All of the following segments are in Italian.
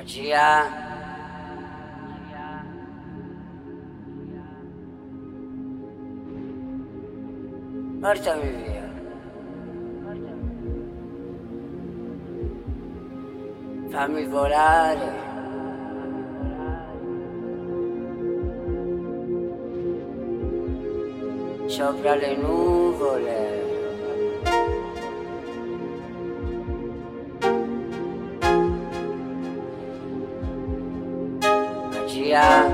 Magia. Portami via. Fammi volare. Sopra le nuvole. Magia.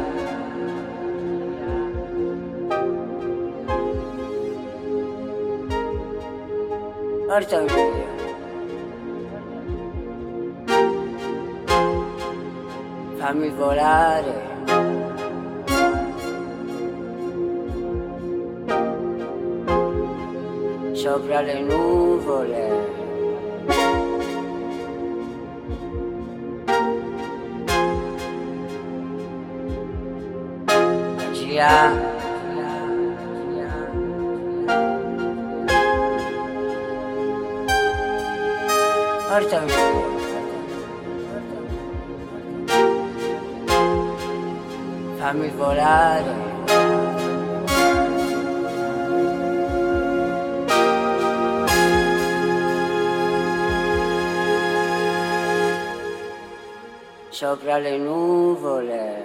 Portami via. Fammi volare. Sopra le nuvole. Magia. Portami via. Fammi volare. Sopra le nuvole.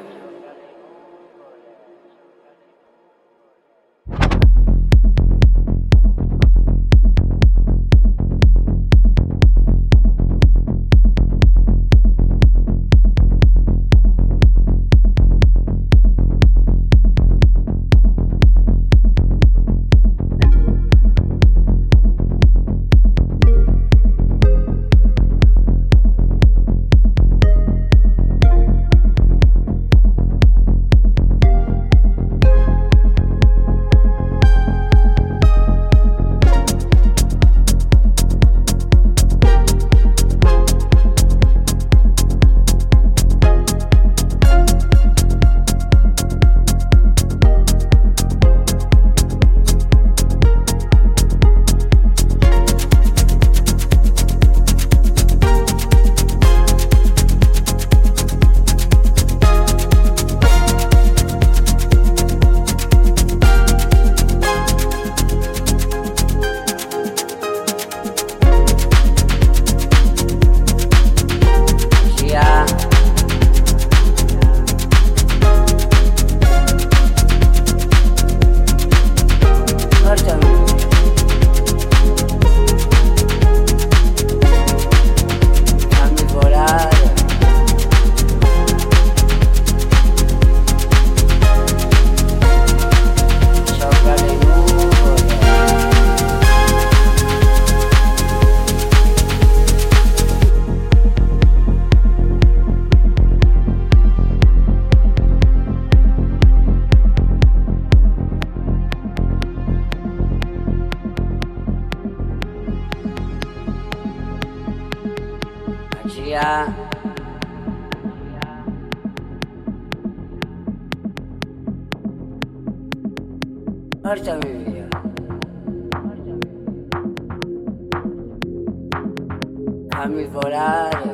Fammi volare.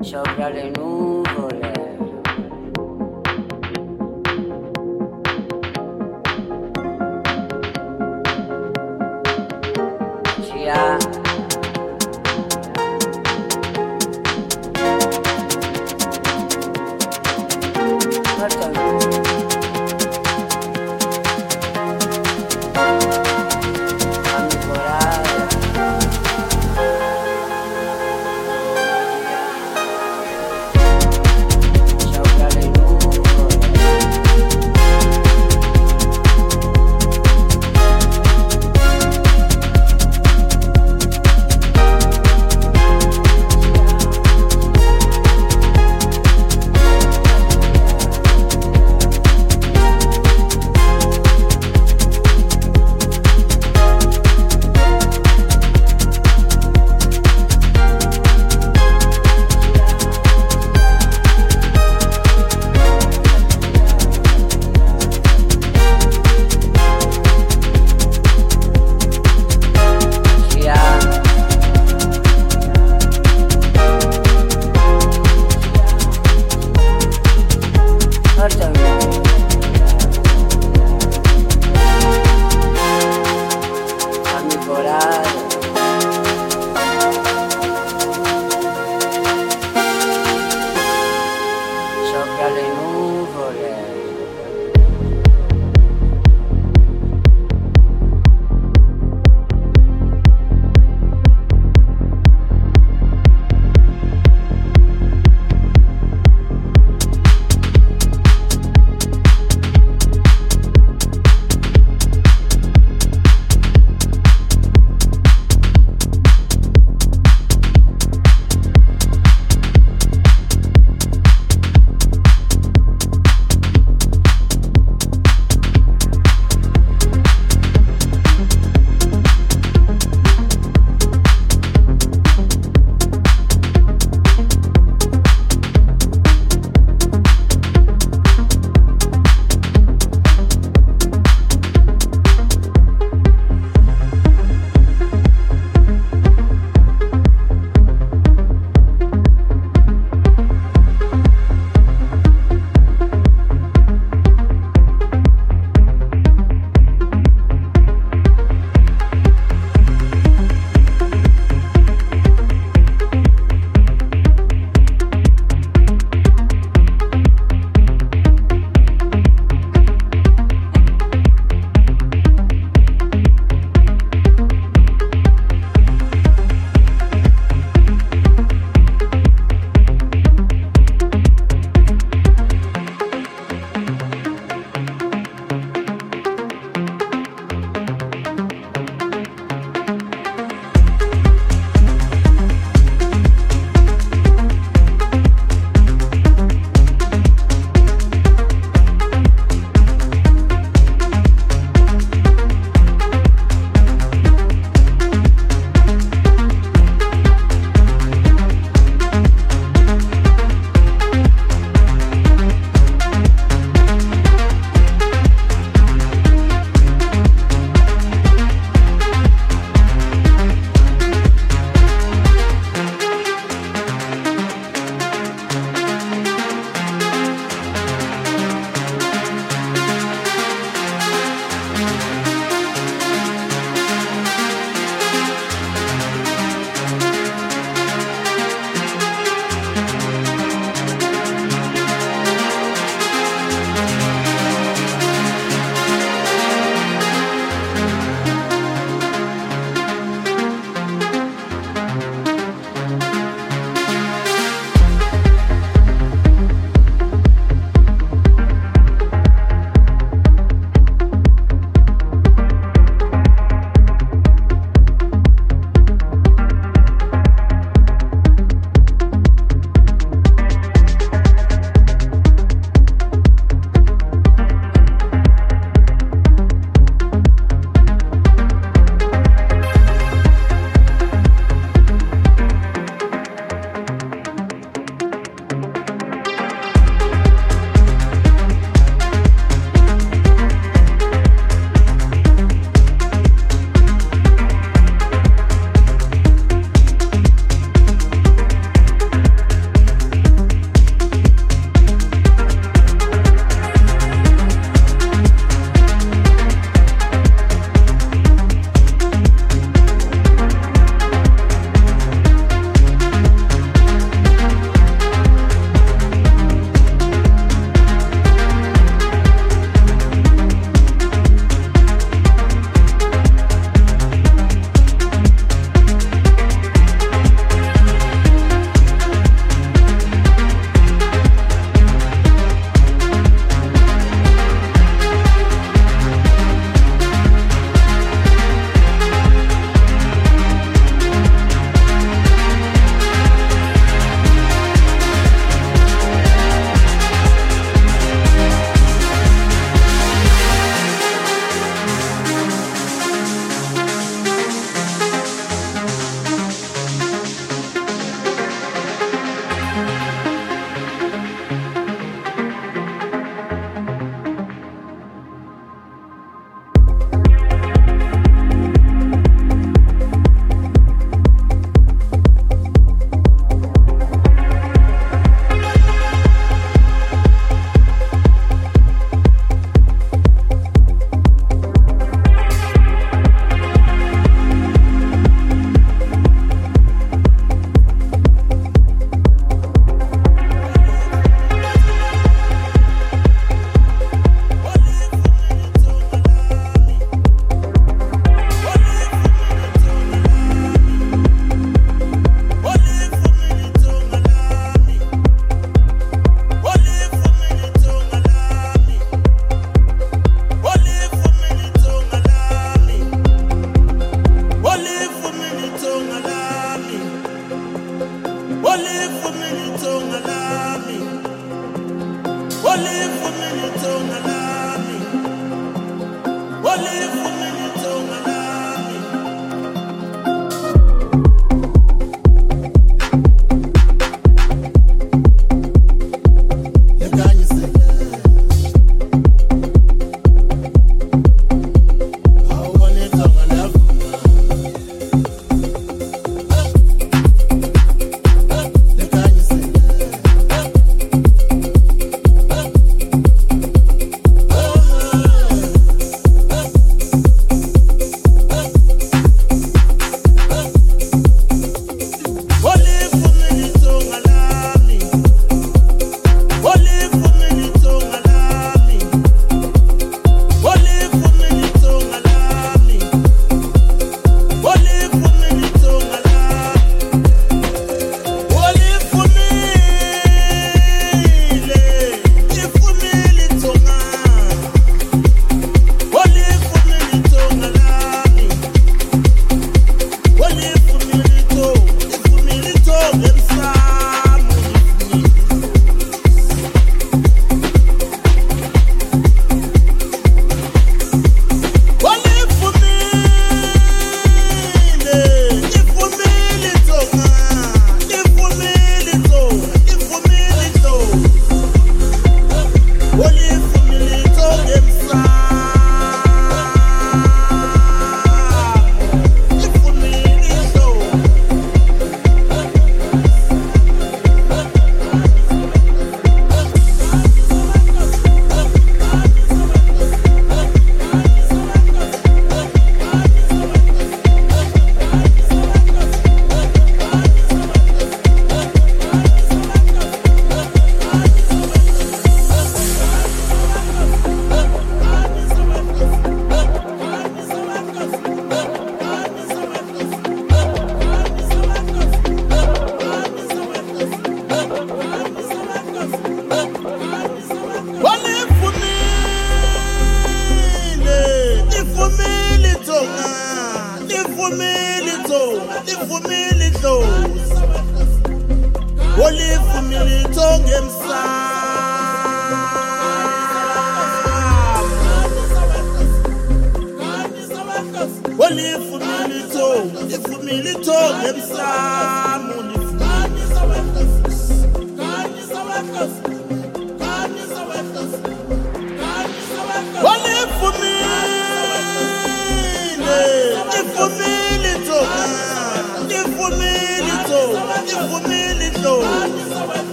Sopra le